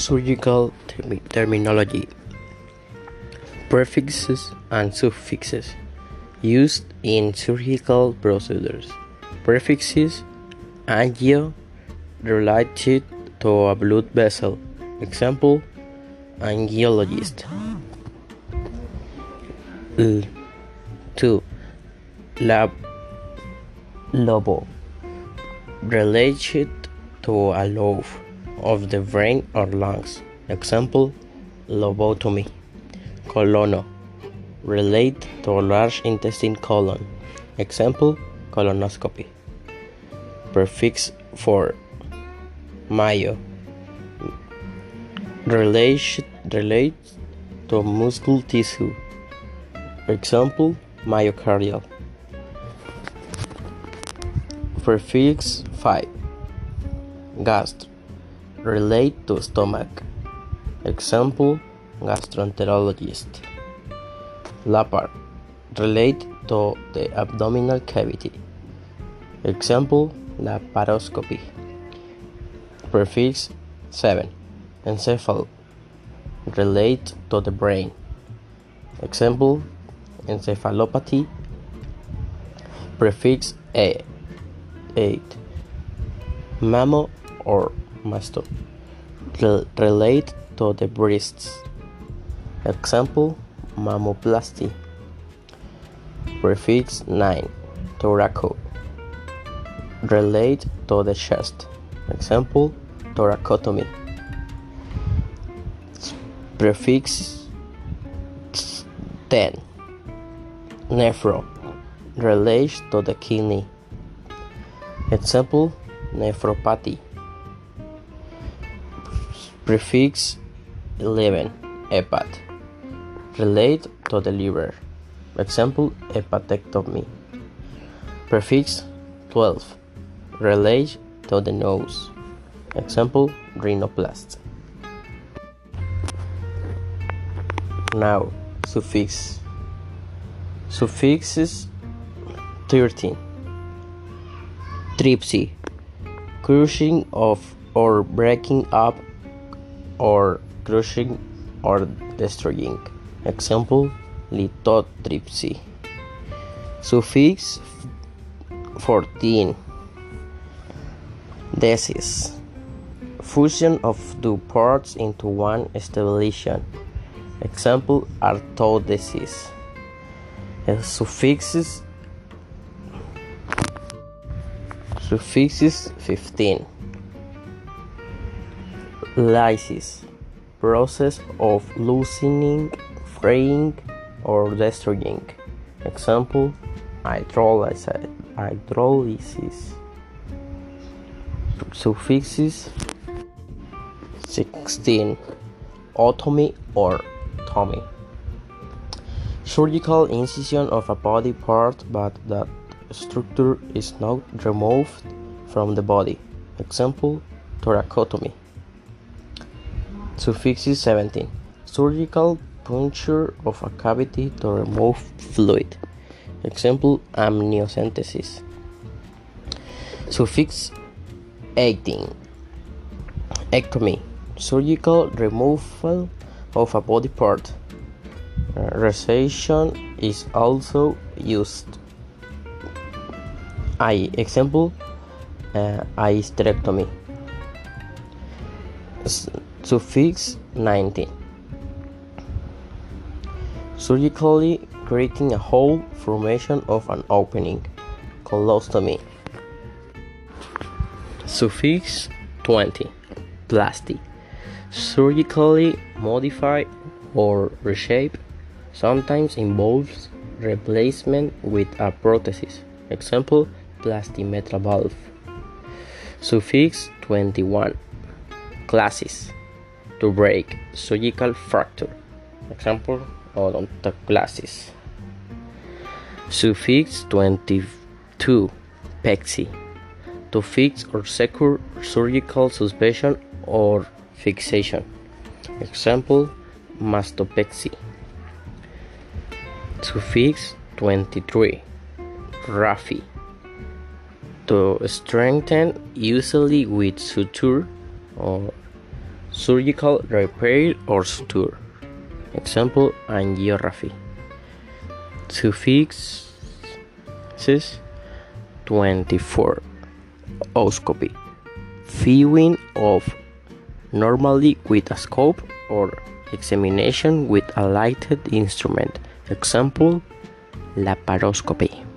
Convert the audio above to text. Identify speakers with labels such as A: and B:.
A: Surgical termi- terminology Prefixes and suffixes used in surgical procedures. Prefixes angio related to a blood vessel. Example angiologist. L. 2. Lab lobo related to a lobe of the brain or lungs. Example lobotomy. Colono relate to large intestine colon. Example colonoscopy. Prefix for Myo relate, relate to muscle tissue. Example myocardial. Prefix 5 Gast relate to stomach. Example gastroenterologist. Lapar relate to the abdominal cavity. Example laparoscopy. Prefix 7 Encephal relate to the brain. Example encephalopathy. Prefix a 8 Mammo or masto relate to the breasts. Example mammoplasty. Prefix 9 Thoraco relate to the chest. Example thoracotomy. Prefix 10 Nephro Relate to the kidney. Example nephropathy. Prefix 11 Hepat relate to the liver. Example hepatectomy. Prefix 12 relate to the nose. Example rhinoplast. Now suffix suffixes 13 Tripsy crushing of or breaking up or crushing or destroying. Example lithotripsy. Suffix 14 Desis fusion of two parts into one stabilization. Example arthrodesis. Suffixes Suffixes 15 Lysis process of loosening, freeing, or destroying. Example hydrolysis. Suffixes 16 otomy or tomy. Surgical incision of a body part but that structure is not removed from the body. Example thoracotomy. Suffixes 17 surgical puncture of a cavity to remove fluid. Example amniocentesis. Suffix 18 ectomy surgical removal of a body part. Uh, resection is also used. I example uh, hysterectomy. Suffix 19 surgically creating a hole formation of an opening colostomy suffix 20 plasty surgically modify or reshape. Sometimes involves replacement with a prosthesis example plastimetra valve. Suffix 21 clasis to break surgical fracture. Example odontoclasis suffix 22 pexy to fix or secure surgical suspension or fixation. Example mastopexy suffix 23 rrhaphy to strengthen usually with suture or surgical repair or suture. Example angiorrhaphy. To fix 24 oscopy. Viewing of normally with a scope or examination with a lighted instrument. Example laparoscopy.